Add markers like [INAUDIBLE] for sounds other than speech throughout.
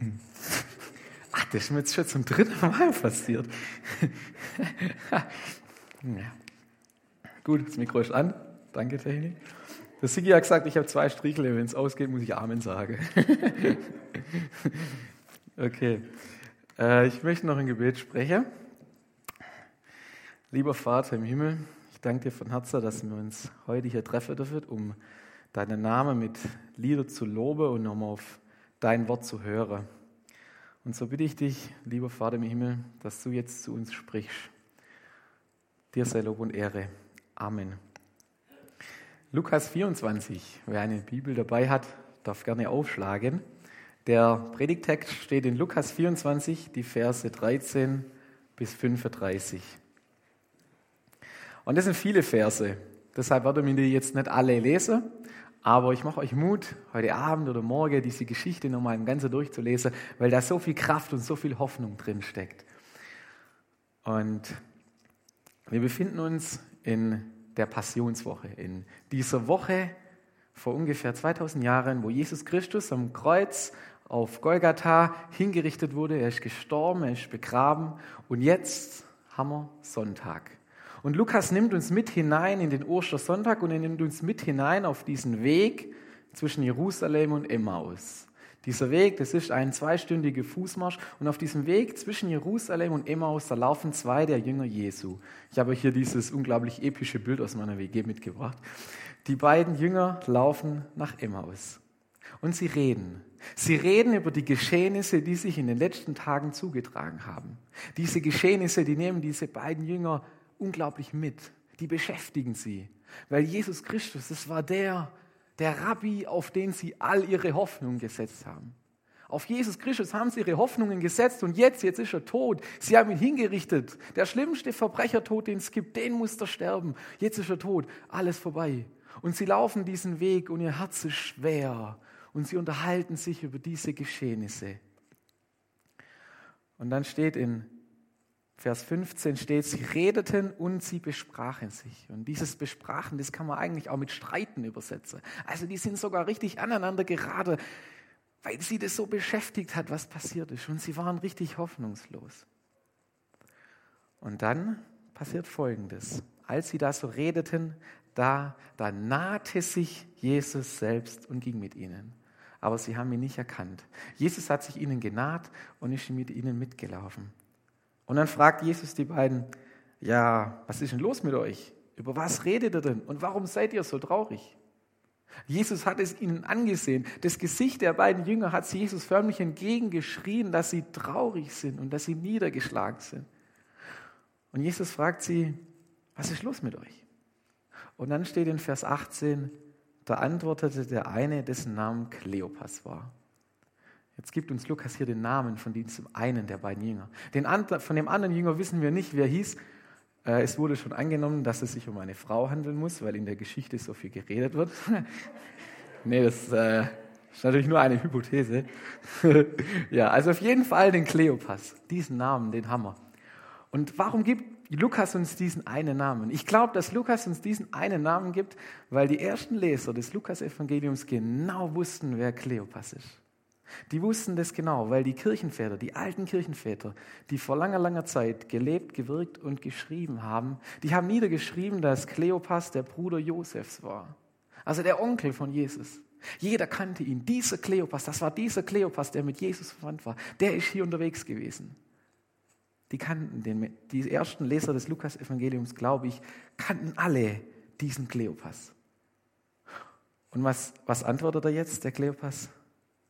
[LAUGHS] Ach, das ist mir jetzt schon zum dritten Mal passiert. [LAUGHS] ja. Gut, das Mikro ist an. Danke, Technik. Der Sigi hat gesagt, ich habe zwei Strichel, wenn es ausgeht, muss ich Amen sagen. [LAUGHS] okay. Äh, ich möchte noch ein Gebet sprechen. Lieber Vater im Himmel, ich danke dir von Herzen, dass wir uns heute hier treffen dürfen, um deinen Namen mit Lieder zu loben und um auf dein Wort zu hören. Und so bitte ich dich, lieber Vater im Himmel, dass du jetzt zu uns sprichst. Dir sei Lob und Ehre. Amen. Lukas 24, wer eine Bibel dabei hat, darf gerne aufschlagen. Der Predigtext steht in Lukas 24, die Verse 13 bis 35. Und das sind viele Verse. Deshalb werden wir die jetzt nicht alle lesen. Aber ich mache euch Mut, heute Abend oder morgen diese Geschichte nochmal im Ganzen durchzulesen, weil da so viel Kraft und so viel Hoffnung drin steckt. Und wir befinden uns in der Passionswoche, in dieser Woche vor ungefähr 2000 Jahren, wo Jesus Christus am Kreuz auf Golgatha hingerichtet wurde. Er ist gestorben, er ist begraben und jetzt haben wir Sonntag. Und Lukas nimmt uns mit hinein in den Ostersonntag und er nimmt uns mit hinein auf diesen Weg zwischen Jerusalem und Emmaus. Dieser Weg, das ist ein zweistündiger Fußmarsch und auf diesem Weg zwischen Jerusalem und Emmaus, da laufen zwei der Jünger Jesu. Ich habe hier dieses unglaublich epische Bild aus meiner WG mitgebracht. Die beiden Jünger laufen nach Emmaus und sie reden. Sie reden über die Geschehnisse, die sich in den letzten Tagen zugetragen haben. Diese Geschehnisse, die nehmen diese beiden Jünger unglaublich mit. Die beschäftigen sie. Weil Jesus Christus, das war der, der Rabbi, auf den sie all ihre Hoffnungen gesetzt haben. Auf Jesus Christus haben sie ihre Hoffnungen gesetzt und jetzt, jetzt ist er tot. Sie haben ihn hingerichtet. Der schlimmste Verbrechertod, den es gibt, den muss er sterben. Jetzt ist er tot. Alles vorbei. Und sie laufen diesen Weg und ihr Herz ist schwer. Und sie unterhalten sich über diese Geschehnisse. Und dann steht in Vers 15 steht, sie redeten und sie besprachen sich. Und dieses Besprachen, das kann man eigentlich auch mit Streiten übersetzen. Also die sind sogar richtig aneinander gerade, weil sie das so beschäftigt hat, was passiert ist. Und sie waren richtig hoffnungslos. Und dann passiert Folgendes. Als sie da so redeten, da, da nahte sich Jesus selbst und ging mit ihnen. Aber sie haben ihn nicht erkannt. Jesus hat sich ihnen genaht und ist mit ihnen mitgelaufen. Und dann fragt Jesus die beiden, ja, was ist denn los mit euch? Über was redet ihr denn? Und warum seid ihr so traurig? Jesus hat es ihnen angesehen. Das Gesicht der beiden Jünger hat Jesus förmlich entgegengeschrien, dass sie traurig sind und dass sie niedergeschlagen sind. Und Jesus fragt sie, was ist los mit euch? Und dann steht in Vers 18, da antwortete der eine, dessen Name Kleopas war. Jetzt gibt uns Lukas hier den Namen von diesem einen der beiden Jünger. Den, von dem anderen Jünger wissen wir nicht, wer hieß. Äh, es wurde schon angenommen, dass es sich um eine Frau handeln muss, weil in der Geschichte so viel geredet wird. [LAUGHS] nee, das äh, ist natürlich nur eine Hypothese. [LAUGHS] ja, also auf jeden Fall den Kleopas. Diesen Namen, den wir. Und warum gibt Lukas uns diesen einen Namen? Ich glaube, dass Lukas uns diesen einen Namen gibt, weil die ersten Leser des Lukas-Evangeliums genau wussten, wer Kleopas ist. Die wussten das genau, weil die Kirchenväter, die alten Kirchenväter, die vor langer, langer Zeit gelebt, gewirkt und geschrieben haben, die haben niedergeschrieben, dass Kleopas der Bruder Josefs war. Also der Onkel von Jesus. Jeder kannte ihn. Dieser Kleopas, das war dieser Kleopas, der mit Jesus verwandt war. Der ist hier unterwegs gewesen. Die kannten den, die ersten Leser des Lukas-Evangeliums, glaube ich, kannten alle diesen Kleopas. Und was, was antwortet er jetzt, der Kleopas?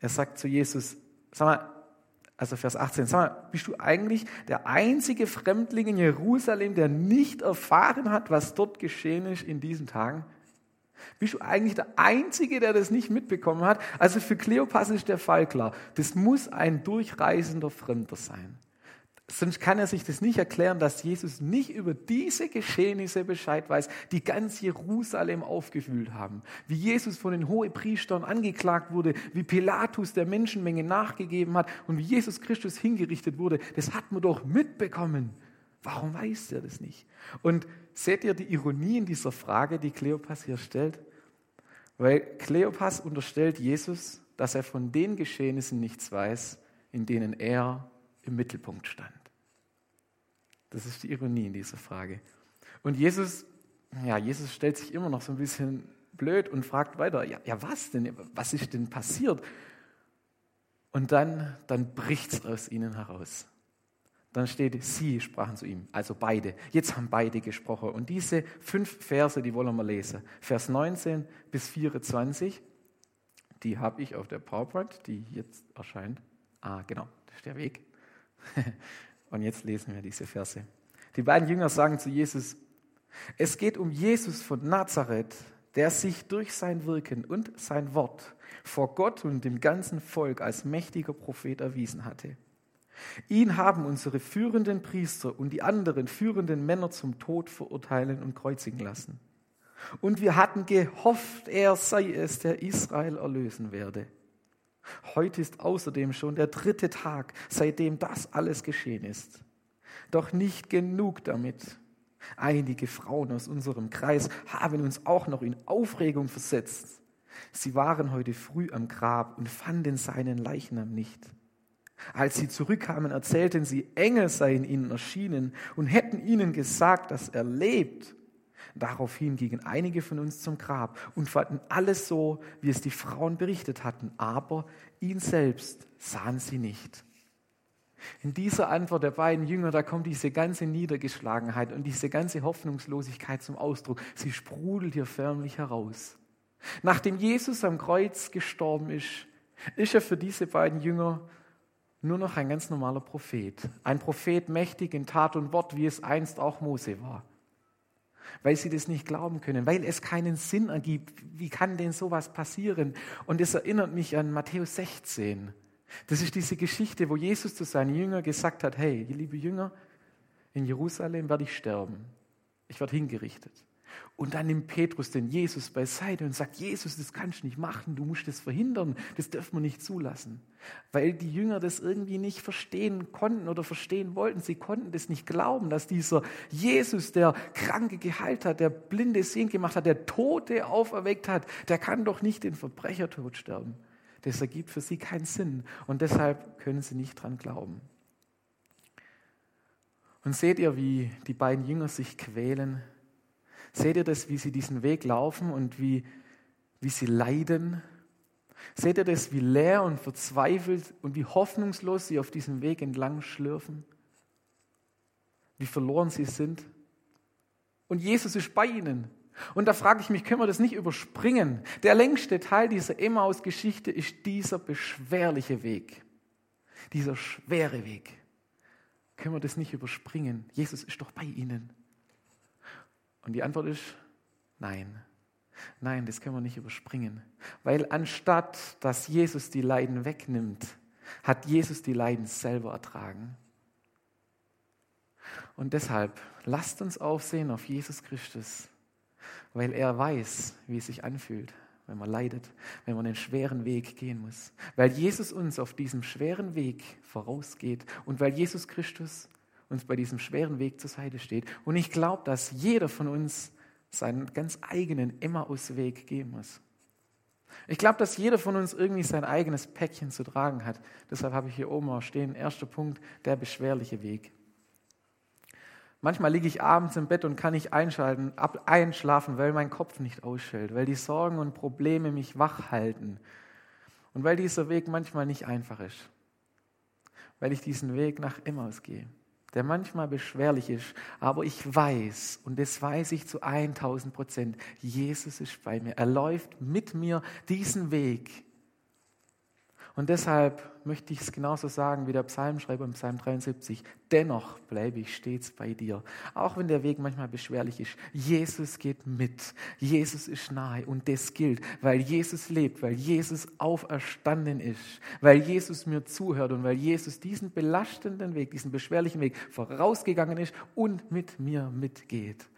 Er sagt zu Jesus, sag mal, also Vers 18, sag mal, bist du eigentlich der einzige Fremdling in Jerusalem, der nicht erfahren hat, was dort geschehen ist in diesen Tagen? Bist du eigentlich der Einzige, der das nicht mitbekommen hat? Also für Kleopas ist der Fall klar. Das muss ein durchreisender Fremder sein. Sonst kann er sich das nicht erklären, dass Jesus nicht über diese Geschehnisse Bescheid weiß, die ganz Jerusalem aufgewühlt haben. Wie Jesus von den Hohepriestern angeklagt wurde, wie Pilatus der Menschenmenge nachgegeben hat und wie Jesus Christus hingerichtet wurde. Das hat man doch mitbekommen. Warum weiß er das nicht? Und seht ihr die Ironie in dieser Frage, die Kleopas hier stellt? Weil Kleopas unterstellt Jesus, dass er von den Geschehnissen nichts weiß, in denen er im Mittelpunkt stand. Das ist die Ironie in dieser Frage. Und Jesus, ja, Jesus stellt sich immer noch so ein bisschen blöd und fragt weiter, ja, ja was denn? Was ist denn passiert? Und dann, dann bricht es aus ihnen heraus. Dann steht, sie sprachen zu ihm, also beide. Jetzt haben beide gesprochen. Und diese fünf Verse, die wollen wir lesen. Vers 19 bis 24, die habe ich auf der PowerPoint, die jetzt erscheint. Ah, genau, das ist der Weg. [LAUGHS] Und jetzt lesen wir diese Verse. Die beiden Jünger sagen zu Jesus, es geht um Jesus von Nazareth, der sich durch sein Wirken und sein Wort vor Gott und dem ganzen Volk als mächtiger Prophet erwiesen hatte. Ihn haben unsere führenden Priester und die anderen führenden Männer zum Tod verurteilen und kreuzigen lassen. Und wir hatten gehofft, er sei es, der Israel erlösen werde. Heute ist außerdem schon der dritte Tag, seitdem das alles geschehen ist. Doch nicht genug damit. Einige Frauen aus unserem Kreis haben uns auch noch in Aufregung versetzt. Sie waren heute früh am Grab und fanden seinen Leichnam nicht. Als sie zurückkamen, erzählten sie, Engel seien ihnen erschienen und hätten ihnen gesagt, dass er lebt. Daraufhin gingen einige von uns zum Grab und fanden alles so, wie es die Frauen berichtet hatten, aber ihn selbst sahen sie nicht. In dieser Antwort der beiden Jünger, da kommt diese ganze Niedergeschlagenheit und diese ganze Hoffnungslosigkeit zum Ausdruck. Sie sprudelt hier förmlich heraus. Nachdem Jesus am Kreuz gestorben ist, ist er für diese beiden Jünger nur noch ein ganz normaler Prophet. Ein Prophet mächtig in Tat und Wort, wie es einst auch Mose war. Weil sie das nicht glauben können, weil es keinen Sinn ergibt. Wie kann denn sowas passieren? Und es erinnert mich an Matthäus 16. Das ist diese Geschichte, wo Jesus zu seinen Jüngern gesagt hat, hey, liebe Jünger, in Jerusalem werde ich sterben. Ich werde hingerichtet. Und dann nimmt Petrus den Jesus beiseite und sagt, Jesus, das kannst du nicht machen, du musst das verhindern, das dürfen wir nicht zulassen. Weil die Jünger das irgendwie nicht verstehen konnten oder verstehen wollten. Sie konnten das nicht glauben, dass dieser Jesus, der Kranke geheilt hat, der Blinde sehend gemacht hat, der Tote auferweckt hat, der kann doch nicht den Verbrechertod sterben. Das ergibt für sie keinen Sinn und deshalb können sie nicht dran glauben. Und seht ihr, wie die beiden Jünger sich quälen? Seht ihr das, wie sie diesen Weg laufen und wie, wie sie leiden? Seht ihr das, wie leer und verzweifelt und wie hoffnungslos sie auf diesem Weg entlang schlürfen? Wie verloren sie sind? Und Jesus ist bei ihnen. Und da frage ich mich, können wir das nicht überspringen? Der längste Teil dieser Emmaus-Geschichte ist dieser beschwerliche Weg, dieser schwere Weg. Können wir das nicht überspringen? Jesus ist doch bei ihnen. Und die Antwort ist nein. Nein, das können wir nicht überspringen. Weil anstatt dass Jesus die Leiden wegnimmt, hat Jesus die Leiden selber ertragen. Und deshalb lasst uns aufsehen auf Jesus Christus weil er weiß, wie es sich anfühlt, wenn man leidet, wenn man den schweren Weg gehen muss. Weil Jesus uns auf diesem schweren Weg vorausgeht und weil Jesus Christus uns bei diesem schweren Weg zur Seite steht. Und ich glaube, dass jeder von uns seinen ganz eigenen Emmaus-Weg gehen muss. Ich glaube, dass jeder von uns irgendwie sein eigenes Päckchen zu tragen hat. Deshalb habe ich hier oben auch stehen, erster Punkt, der beschwerliche Weg. Manchmal liege ich abends im Bett und kann nicht einschalten, ab, einschlafen, weil mein Kopf nicht ausschält, weil die Sorgen und Probleme mich wach halten und weil dieser Weg manchmal nicht einfach ist, weil ich diesen Weg nach Emmaus gehe, der manchmal beschwerlich ist, aber ich weiß, und das weiß ich zu 1000 Prozent, Jesus ist bei mir. Er läuft mit mir diesen Weg und deshalb möchte ich es genauso sagen wie der Psalmschreiber im Psalm 73. Dennoch bleibe ich stets bei dir. Auch wenn der Weg manchmal beschwerlich ist. Jesus geht mit. Jesus ist nahe. Und das gilt, weil Jesus lebt, weil Jesus auferstanden ist, weil Jesus mir zuhört und weil Jesus diesen belastenden Weg, diesen beschwerlichen Weg vorausgegangen ist und mit mir mitgeht.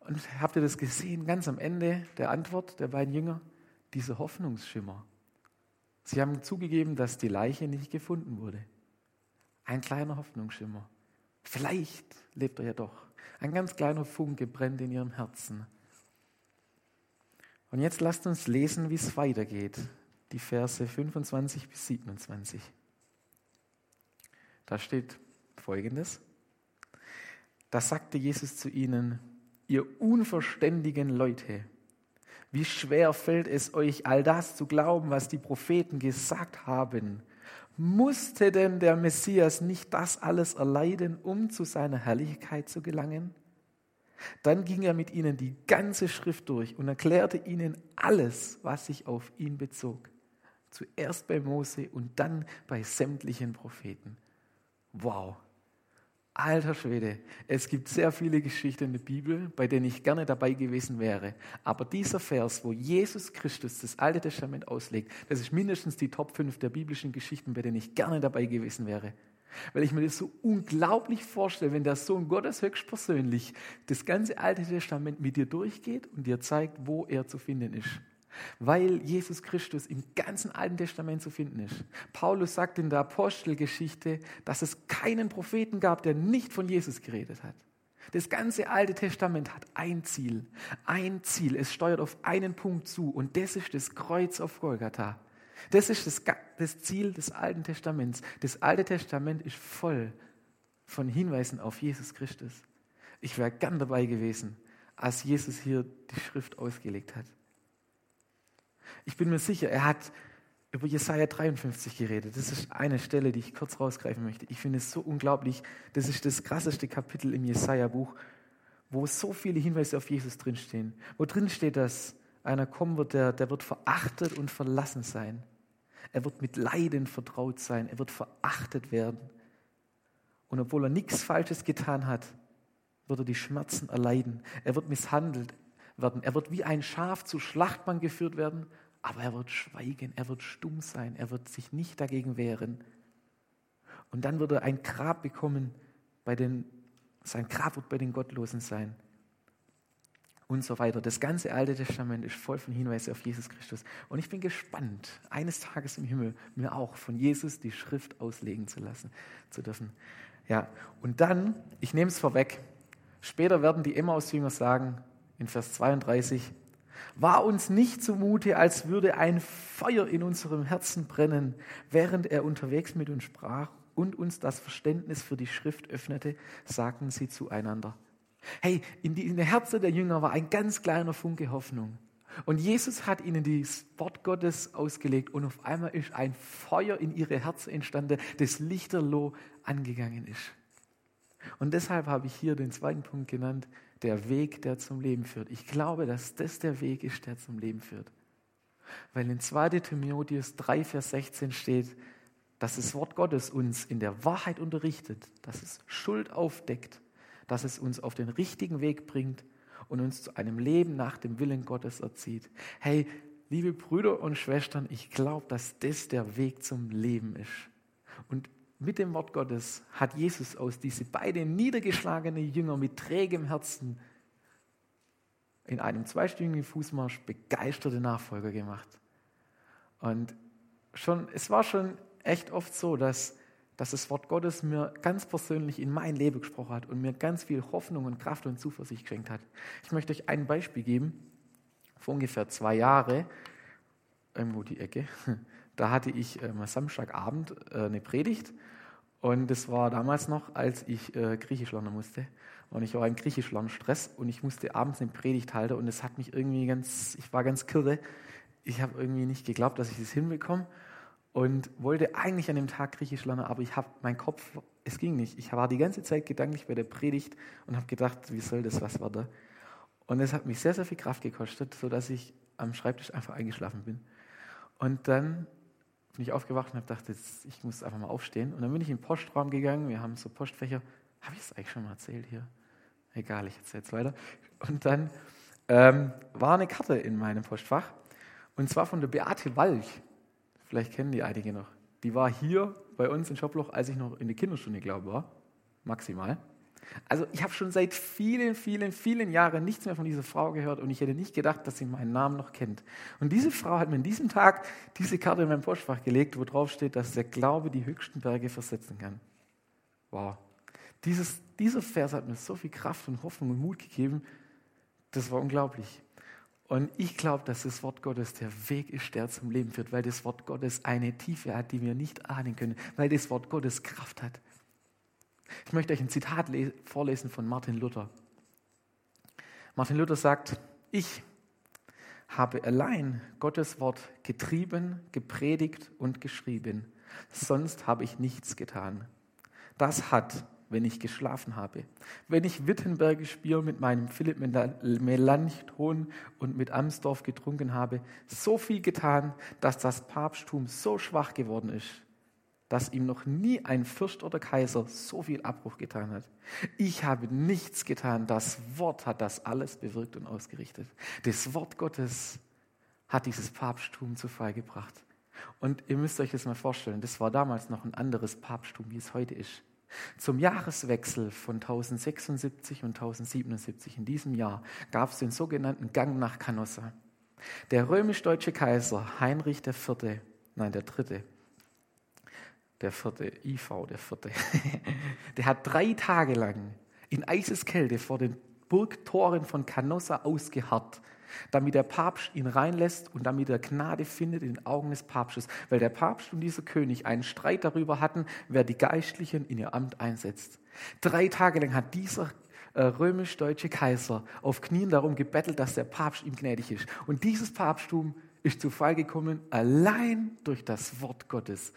Und habt ihr das gesehen, ganz am Ende der Antwort der beiden Jünger? Dieser Hoffnungsschimmer. Sie haben zugegeben, dass die Leiche nicht gefunden wurde. Ein kleiner Hoffnungsschimmer. Vielleicht lebt er ja doch. Ein ganz kleiner Funke brennt in ihrem Herzen. Und jetzt lasst uns lesen, wie es weitergeht. die Verse 25 bis 27. Da steht folgendes. Da sagte Jesus zu ihnen, ihr unverständigen Leute, wie schwer fällt es euch, all das zu glauben, was die Propheten gesagt haben. Musste denn der Messias nicht das alles erleiden, um zu seiner Herrlichkeit zu gelangen? Dann ging er mit ihnen die ganze Schrift durch und erklärte ihnen alles, was sich auf ihn bezog. Zuerst bei Mose und dann bei sämtlichen Propheten. Wow, Alter Schwede, es gibt sehr viele Geschichten in der Bibel, bei denen ich gerne dabei gewesen wäre. Aber dieser Vers, wo Jesus Christus das Alte Testament auslegt, das ist mindestens die Top 5 der biblischen Geschichten, bei denen ich gerne dabei gewesen wäre. Weil ich mir das so unglaublich vorstelle, wenn der Sohn Gottes höchstpersönlich das ganze Alte Testament mit dir durchgeht und dir zeigt, wo er zu finden ist weil Jesus Christus im ganzen Alten Testament zu finden ist. Paulus sagt in der Apostelgeschichte, dass es keinen Propheten gab, der nicht von Jesus geredet hat. Das ganze Alte Testament hat ein Ziel, ein Ziel. Es steuert auf einen Punkt zu und das ist das Kreuz auf Golgatha. Das ist das, das Ziel des Alten Testaments. Das Alte Testament ist voll von Hinweisen auf Jesus Christus. Ich wäre gern dabei gewesen, als Jesus hier die Schrift ausgelegt hat. Ich bin mir sicher, er hat über Jesaja 53 geredet. Das ist eine Stelle, die ich kurz rausgreifen möchte. Ich finde es so unglaublich. Das ist das krasseste Kapitel im Jesaja-Buch, wo so viele Hinweise auf Jesus drinstehen. Wo drin steht, dass einer kommen wird, der, der wird verachtet und verlassen sein. Er wird mit Leiden vertraut sein. Er wird verachtet werden. Und obwohl er nichts Falsches getan hat, wird er die Schmerzen erleiden. Er wird misshandelt werden. Er wird wie ein Schaf zu Schlachtmann geführt werden aber er wird schweigen, er wird stumm sein, er wird sich nicht dagegen wehren. Und dann wird er ein Grab bekommen, bei den, sein Grab wird bei den Gottlosen sein. Und so weiter. Das ganze Alte Testament ist voll von Hinweisen auf Jesus Christus. Und ich bin gespannt, eines Tages im Himmel mir auch von Jesus die Schrift auslegen zu lassen, zu dürfen. Ja, und dann, ich nehme es vorweg, später werden die Emmaus-Jünger sagen, in Vers 32, war uns nicht zumute, als würde ein Feuer in unserem Herzen brennen, während er unterwegs mit uns sprach und uns das Verständnis für die Schrift öffnete, sagten sie zueinander. Hey, in die, in die Herzen der Jünger war ein ganz kleiner Funke Hoffnung. Und Jesus hat ihnen das Wort Gottes ausgelegt und auf einmal ist ein Feuer in ihre Herzen entstanden, das lichterloh angegangen ist. Und deshalb habe ich hier den zweiten Punkt genannt, der Weg, der zum Leben führt. Ich glaube, dass das der Weg ist, der zum Leben führt. Weil in 2 Timotheus 3, Vers 16 steht, dass das Wort Gottes uns in der Wahrheit unterrichtet, dass es Schuld aufdeckt, dass es uns auf den richtigen Weg bringt und uns zu einem Leben nach dem Willen Gottes erzieht. Hey, liebe Brüder und Schwestern, ich glaube, dass das der Weg zum Leben ist. Mit dem Wort Gottes hat Jesus aus diese beiden niedergeschlagenen Jünger mit trägem Herzen in einem zweistündigen Fußmarsch begeisterte Nachfolger gemacht. Und schon, es war schon echt oft so, dass, dass das Wort Gottes mir ganz persönlich in mein Leben gesprochen hat und mir ganz viel Hoffnung und Kraft und Zuversicht geschenkt hat. Ich möchte euch ein Beispiel geben. Vor ungefähr zwei Jahren, irgendwo die Ecke, da hatte ich äh, Samstagabend äh, eine Predigt und das war damals noch, als ich äh, Griechisch lernen musste. Und ich war im Griechisch Stress und ich musste abends eine Predigt halten und es hat mich irgendwie ganz, ich war ganz kirre. Ich habe irgendwie nicht geglaubt, dass ich das hinbekomme und wollte eigentlich an dem Tag Griechisch lernen, aber ich habe mein Kopf, es ging nicht. Ich war die ganze Zeit gedanklich bei der Predigt und habe gedacht, wie soll das was werden? Und es hat mich sehr, sehr viel Kraft gekostet, sodass ich am Schreibtisch einfach eingeschlafen bin. Und dann bin ich aufgewacht und habe gedacht, jetzt, ich muss einfach mal aufstehen. Und dann bin ich in den Postraum gegangen. Wir haben so Postfächer. Habe ich es eigentlich schon mal erzählt hier? Egal, ich erzähle es weiter. Und dann ähm, war eine Karte in meinem Postfach. Und zwar von der Beate Walch. Vielleicht kennen die einige noch. Die war hier bei uns in Schoploch, als ich noch in der Kinderstunde, glaube war. Maximal. Also ich habe schon seit vielen, vielen, vielen Jahren nichts mehr von dieser Frau gehört und ich hätte nicht gedacht, dass sie meinen Namen noch kennt. Und diese Frau hat mir an diesem Tag diese Karte in mein Postfach gelegt, wo drauf steht, dass der Glaube die höchsten Berge versetzen kann. Wow. Dieses, dieser Vers hat mir so viel Kraft und Hoffnung und Mut gegeben. Das war unglaublich. Und ich glaube, dass das Wort Gottes der Weg ist, der zum Leben führt, weil das Wort Gottes eine Tiefe hat, die wir nicht ahnen können, weil das Wort Gottes Kraft hat. Ich möchte euch ein Zitat vorlesen von Martin Luther. Martin Luther sagt, ich habe allein Gottes Wort getrieben, gepredigt und geschrieben. Sonst habe ich nichts getan. Das hat wenn ich geschlafen habe. Wenn ich Wittenbergisch Bier mit meinem Philipp Melanchthon und mit Amsdorf getrunken habe, so viel getan, dass das Papsttum so schwach geworden ist, dass ihm noch nie ein Fürst oder Kaiser so viel Abbruch getan hat. Ich habe nichts getan. Das Wort hat das alles bewirkt und ausgerichtet. Das Wort Gottes hat dieses Papsttum zu Fall gebracht. Und ihr müsst euch das mal vorstellen, das war damals noch ein anderes Papsttum, wie es heute ist. Zum Jahreswechsel von 1076 und 1077 in diesem Jahr gab es den sogenannten Gang nach Canossa. Der römisch-deutsche Kaiser Heinrich IV., nein, der Dritte, der vierte, IV, der vierte, [LAUGHS] der hat drei Tage lang in Eiseskälte vor den Burgtoren von Canossa ausgeharrt damit der Papst ihn reinlässt und damit er Gnade findet in den Augen des Papstes, weil der Papst und dieser König einen Streit darüber hatten, wer die Geistlichen in ihr Amt einsetzt. Drei Tage lang hat dieser äh, römisch-deutsche Kaiser auf Knien darum gebettelt, dass der Papst ihm gnädig ist. Und dieses Papsttum ist zu Fall gekommen allein durch das Wort Gottes,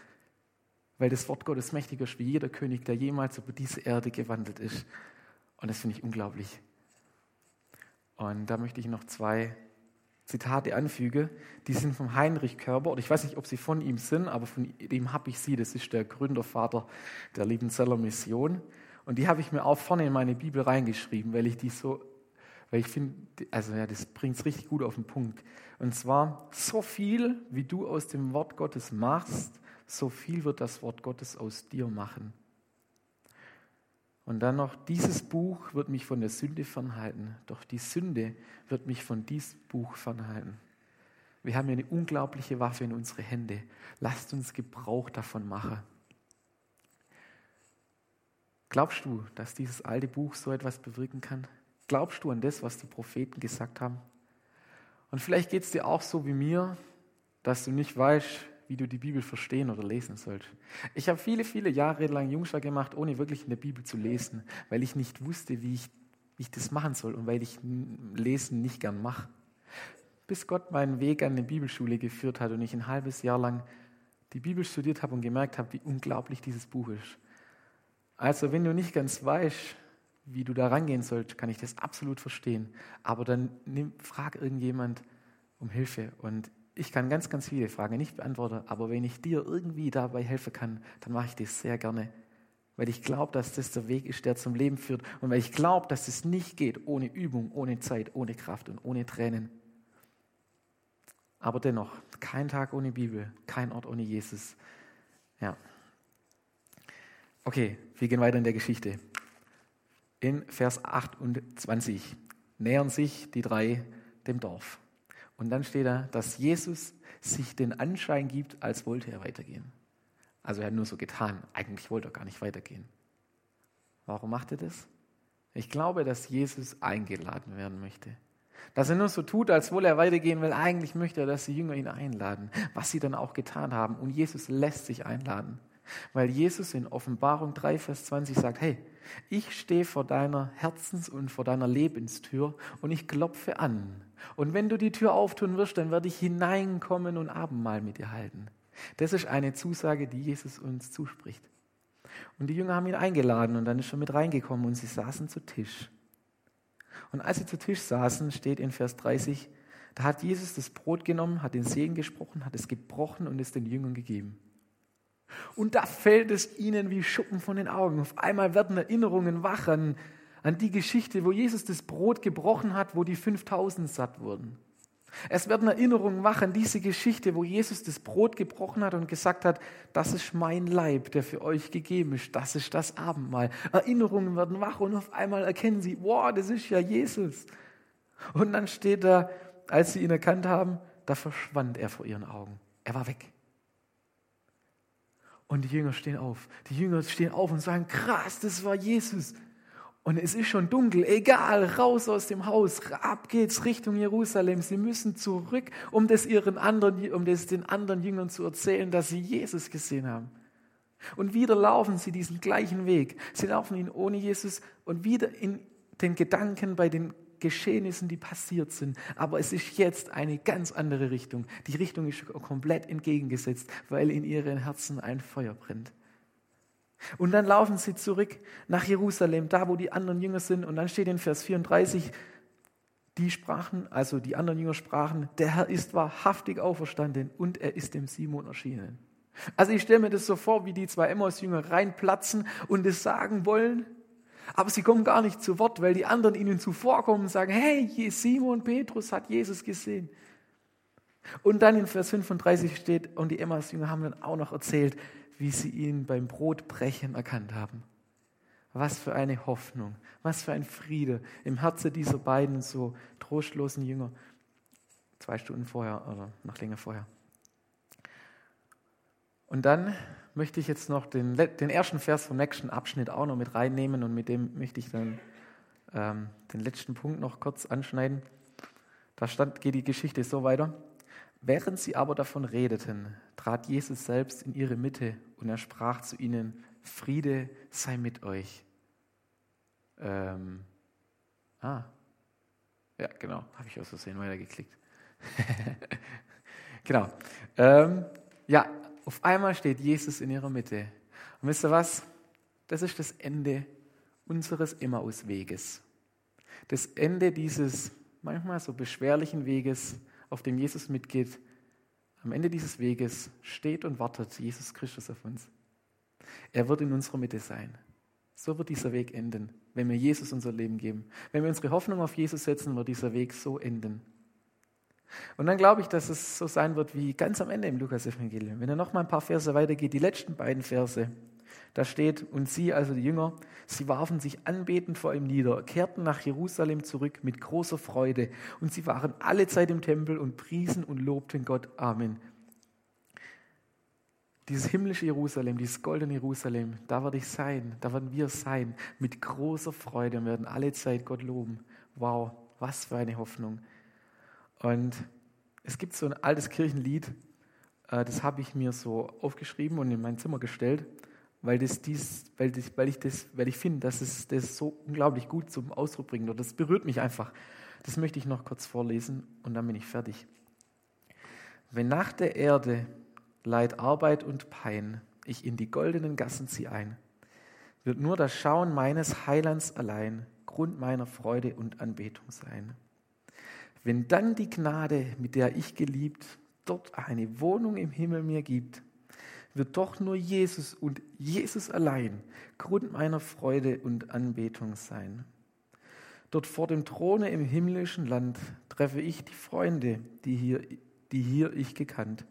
weil das Wort Gottes mächtiger ist wie jeder König, der jemals über diese Erde gewandelt ist. Und das finde ich unglaublich. Und da möchte ich noch zwei Zitate anfügen. Die sind vom Heinrich Körber. Und ich weiß nicht, ob sie von ihm sind, aber von dem habe ich sie. Das ist der Gründervater der Liebenzeller Mission. Und die habe ich mir auch vorne in meine Bibel reingeschrieben, weil ich die so, weil ich finde, also ja, das bringt es richtig gut auf den Punkt. Und zwar, so viel, wie du aus dem Wort Gottes machst, so viel wird das Wort Gottes aus dir machen. Und dann noch, dieses Buch wird mich von der Sünde fernhalten, doch die Sünde wird mich von diesem Buch fernhalten. Wir haben hier eine unglaubliche Waffe in unsere Hände. Lasst uns Gebrauch davon machen. Glaubst du, dass dieses alte Buch so etwas bewirken kann? Glaubst du an das, was die Propheten gesagt haben? Und vielleicht geht es dir auch so wie mir, dass du nicht weißt, wie du die Bibel verstehen oder lesen sollst. Ich habe viele, viele Jahre lang Jungschar gemacht, ohne wirklich in der Bibel zu lesen, weil ich nicht wusste, wie ich, wie ich das machen soll und weil ich Lesen nicht gern mache. Bis Gott meinen Weg an die Bibelschule geführt hat und ich ein halbes Jahr lang die Bibel studiert habe und gemerkt habe, wie unglaublich dieses Buch ist. Also wenn du nicht ganz weißt, wie du da rangehen sollst, kann ich das absolut verstehen. Aber dann nimm, frag irgendjemand um Hilfe. Und ich kann ganz, ganz viele Fragen nicht beantworten, aber wenn ich dir irgendwie dabei helfen kann, dann mache ich das sehr gerne. Weil ich glaube, dass das der Weg ist, der zum Leben führt. Und weil ich glaube, dass es nicht geht ohne Übung, ohne Zeit, ohne Kraft und ohne Tränen. Aber dennoch, kein Tag ohne Bibel, kein Ort ohne Jesus. Ja. Okay, wir gehen weiter in der Geschichte. In Vers 28 nähern sich die drei dem Dorf. Und dann steht da, dass Jesus sich den Anschein gibt, als wollte er weitergehen. Also er hat nur so getan. Eigentlich wollte er gar nicht weitergehen. Warum macht er das? Ich glaube, dass Jesus eingeladen werden möchte. Dass er nur so tut, als wolle er weitergehen will. Eigentlich möchte er, dass die Jünger ihn einladen, was sie dann auch getan haben. Und Jesus lässt sich einladen. Weil Jesus in Offenbarung 3, Vers 20 sagt, hey, ich stehe vor deiner Herzens- und vor deiner Lebenstür und ich klopfe an. Und wenn du die Tür auftun wirst, dann werde ich hineinkommen und Abendmahl mit dir halten. Das ist eine Zusage, die Jesus uns zuspricht. Und die Jünger haben ihn eingeladen und dann ist er mit reingekommen und sie saßen zu Tisch. Und als sie zu Tisch saßen, steht in Vers 30, da hat Jesus das Brot genommen, hat den Segen gesprochen, hat es gebrochen und es den Jüngern gegeben. Und da fällt es ihnen wie Schuppen von den Augen. Auf einmal werden Erinnerungen wach an, an die Geschichte, wo Jesus das Brot gebrochen hat, wo die 5000 satt wurden. Es werden Erinnerungen wach an diese Geschichte, wo Jesus das Brot gebrochen hat und gesagt hat, das ist mein Leib, der für euch gegeben ist, das ist das Abendmahl. Erinnerungen werden wach und auf einmal erkennen sie, wow, das ist ja Jesus. Und dann steht da, als sie ihn erkannt haben, da verschwand er vor ihren Augen. Er war weg. Und die Jünger stehen auf. Die Jünger stehen auf und sagen, krass, das war Jesus. Und es ist schon dunkel, egal, raus aus dem Haus, ab geht's Richtung Jerusalem. Sie müssen zurück, um das, ihren anderen, um das den anderen Jüngern zu erzählen, dass sie Jesus gesehen haben. Und wieder laufen sie diesen gleichen Weg. Sie laufen ihn ohne Jesus und wieder in den Gedanken bei den Geschehnissen, die passiert sind. Aber es ist jetzt eine ganz andere Richtung. Die Richtung ist komplett entgegengesetzt, weil in ihren Herzen ein Feuer brennt. Und dann laufen sie zurück nach Jerusalem, da wo die anderen Jünger sind. Und dann steht in Vers 34, die sprachen, also die anderen Jünger sprachen, der Herr ist wahrhaftig auferstanden und er ist dem Simon erschienen. Also ich stelle mir das so vor, wie die zwei Emmaus-Jünger reinplatzen und es sagen wollen, aber sie kommen gar nicht zu Wort, weil die anderen ihnen zuvorkommen und sagen, hey, Simon Petrus hat Jesus gesehen. Und dann in Vers 35 steht, und die Emmaus-Jünger haben dann auch noch erzählt, wie sie ihn beim Brotbrechen erkannt haben. Was für eine Hoffnung, was für ein Friede im Herzen dieser beiden so trostlosen Jünger. Zwei Stunden vorher oder noch länger vorher. Und dann möchte ich jetzt noch den, den ersten Vers vom nächsten Abschnitt auch noch mit reinnehmen und mit dem möchte ich dann ähm, den letzten Punkt noch kurz anschneiden. Da stand, geht die Geschichte so weiter. Während sie aber davon redeten, trat Jesus selbst in ihre Mitte und er sprach zu ihnen, Friede sei mit euch. Ähm, ah, ja, genau, habe ich aus Versehen weitergeklickt. [LAUGHS] genau. Ähm, ja, auf einmal steht Jesus in ihrer Mitte. Und wisst ihr was? Das ist das Ende unseres Emmaus-Weges. Das Ende dieses manchmal so beschwerlichen Weges, auf dem Jesus mitgeht. Am Ende dieses Weges steht und wartet Jesus Christus auf uns. Er wird in unserer Mitte sein. So wird dieser Weg enden, wenn wir Jesus unser Leben geben. Wenn wir unsere Hoffnung auf Jesus setzen, wird dieser Weg so enden. Und dann glaube ich, dass es so sein wird wie ganz am Ende im Lukas-Evangelium. Wenn er noch mal ein paar Verse weitergeht, die letzten beiden Verse, da steht, und sie, also die Jünger, sie warfen sich anbetend vor ihm nieder, kehrten nach Jerusalem zurück mit großer Freude. Und sie waren alle Zeit im Tempel und priesen und lobten Gott. Amen. Dieses himmlische Jerusalem, dieses goldene Jerusalem, da werde ich sein, da werden wir sein, mit großer Freude und werden alle Zeit Gott loben. Wow, was für eine Hoffnung. Und es gibt so ein altes Kirchenlied, äh, das habe ich mir so aufgeschrieben und in mein Zimmer gestellt, weil, das dies, weil, das, weil ich, das, weil ich finde, dass es das so unglaublich gut zum Ausdruck bringt. Und das berührt mich einfach. Das möchte ich noch kurz vorlesen und dann bin ich fertig. Wenn nach der Erde Leid, Arbeit und Pein ich in die goldenen Gassen ziehe ein, wird nur das Schauen meines Heilands allein Grund meiner Freude und Anbetung sein. Wenn dann die Gnade, mit der ich geliebt, dort eine Wohnung im Himmel mir gibt, wird doch nur Jesus und Jesus allein Grund meiner Freude und Anbetung sein. Dort vor dem Throne im himmlischen Land treffe ich die Freunde, die hier, die hier ich gekannt.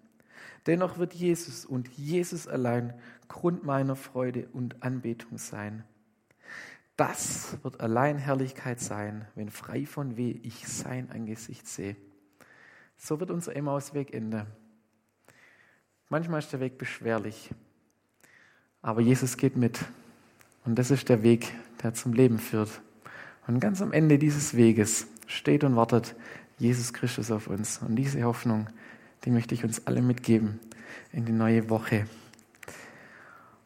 Dennoch wird Jesus und Jesus allein Grund meiner Freude und Anbetung sein. Das wird allein Herrlichkeit sein, wenn frei von weh ich sein Angesicht sehe. So wird unser Emmausweg enden. Manchmal ist der Weg beschwerlich, aber Jesus geht mit. Und das ist der Weg, der zum Leben führt. Und ganz am Ende dieses Weges steht und wartet Jesus Christus auf uns. Und diese Hoffnung, die möchte ich uns alle mitgeben in die neue Woche.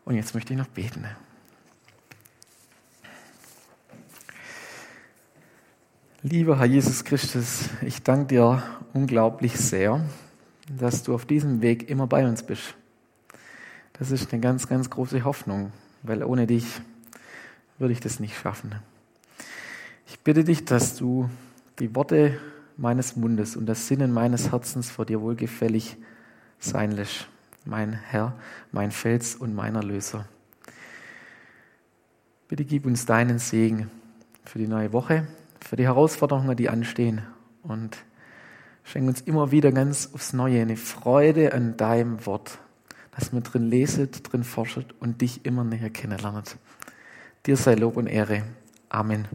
Und jetzt möchte ich noch beten. Lieber Herr Jesus Christus, ich danke dir unglaublich sehr, dass du auf diesem Weg immer bei uns bist. Das ist eine ganz, ganz große Hoffnung, weil ohne dich würde ich das nicht schaffen. Ich bitte dich, dass du die Worte meines Mundes und das Sinnen meines Herzens vor dir wohlgefällig sein lässt, mein Herr, mein Fels und mein Erlöser. Bitte gib uns deinen Segen für die neue Woche für die Herausforderungen, die anstehen. Und schenk uns immer wieder ganz aufs Neue eine Freude an deinem Wort, dass wir drin leset, drin forschet und dich immer näher kennenlernen. Dir sei Lob und Ehre. Amen.